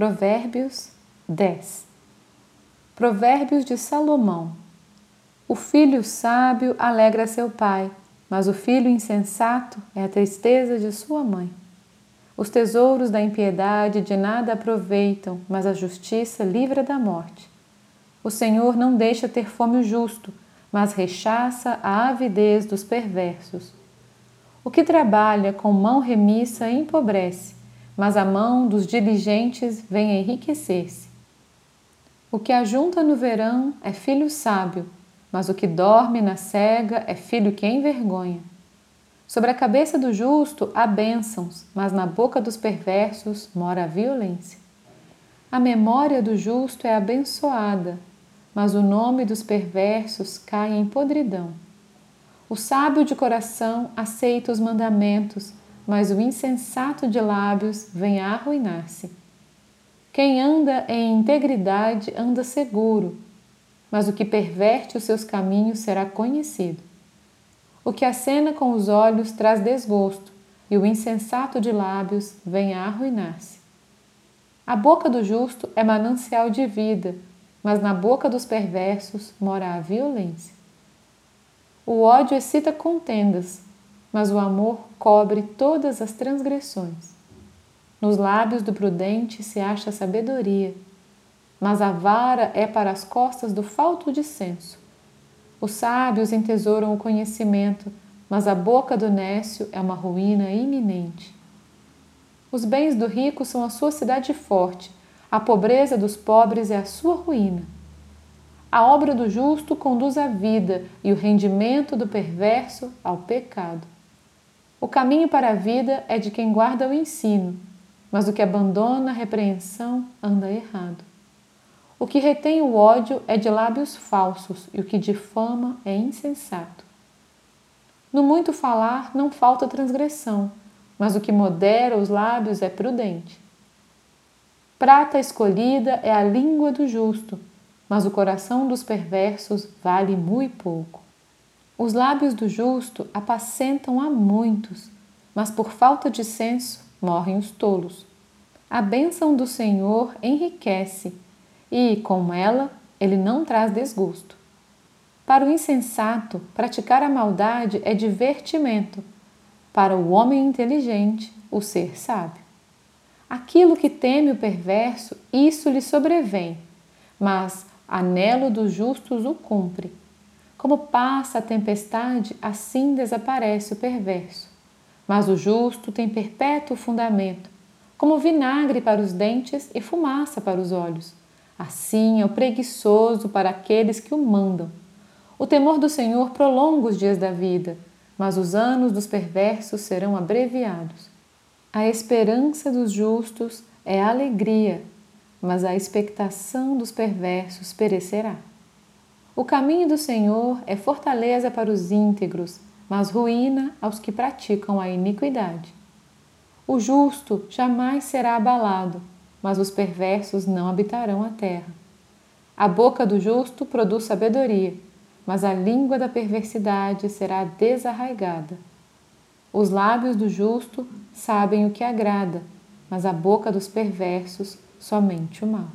Provérbios 10 Provérbios de Salomão O filho sábio alegra seu pai, mas o filho insensato é a tristeza de sua mãe. Os tesouros da impiedade de nada aproveitam, mas a justiça livra da morte. O Senhor não deixa ter fome o justo, mas rechaça a avidez dos perversos. O que trabalha com mão remissa empobrece, mas a mão dos diligentes vem enriquecer-se. O que ajunta no verão é filho sábio, mas o que dorme na cega é filho que envergonha. Sobre a cabeça do justo há bênçãos, mas na boca dos perversos mora a violência. A memória do justo é abençoada, mas o nome dos perversos cai em podridão. O sábio de coração aceita os mandamentos, mas o insensato de lábios vem a arruinar-se. Quem anda em integridade anda seguro, mas o que perverte os seus caminhos será conhecido. O que acena com os olhos traz desgosto, e o insensato de lábios vem a arruinar-se. A boca do justo é manancial de vida, mas na boca dos perversos mora a violência. O ódio excita contendas, mas o amor cobre todas as transgressões. Nos lábios do prudente se acha sabedoria, mas a vara é para as costas do falto de senso. Os sábios entesouram o conhecimento, mas a boca do nécio é uma ruína iminente. Os bens do rico são a sua cidade forte, a pobreza dos pobres é a sua ruína. A obra do justo conduz à vida e o rendimento do perverso ao pecado. O caminho para a vida é de quem guarda o ensino, mas o que abandona a repreensão anda errado. O que retém o ódio é de lábios falsos e o que difama é insensato. No muito falar não falta transgressão, mas o que modera os lábios é prudente. Prata escolhida é a língua do justo, mas o coração dos perversos vale muito pouco. Os lábios do justo apacentam a muitos, mas por falta de senso morrem os tolos. A bênção do Senhor enriquece, e, com ela, ele não traz desgosto. Para o insensato, praticar a maldade é divertimento, para o homem inteligente, o ser sábio. Aquilo que teme o perverso, isso lhe sobrevém, mas anelo dos justos o cumpre. Como passa a tempestade, assim desaparece o perverso. Mas o justo tem perpétuo fundamento, como vinagre para os dentes e fumaça para os olhos. Assim é o preguiçoso para aqueles que o mandam. O temor do Senhor prolonga os dias da vida, mas os anos dos perversos serão abreviados. A esperança dos justos é alegria, mas a expectação dos perversos perecerá. O caminho do Senhor é fortaleza para os íntegros, mas ruína aos que praticam a iniquidade. O justo jamais será abalado, mas os perversos não habitarão a terra. A boca do justo produz sabedoria, mas a língua da perversidade será desarraigada. Os lábios do justo sabem o que agrada, mas a boca dos perversos somente o mal.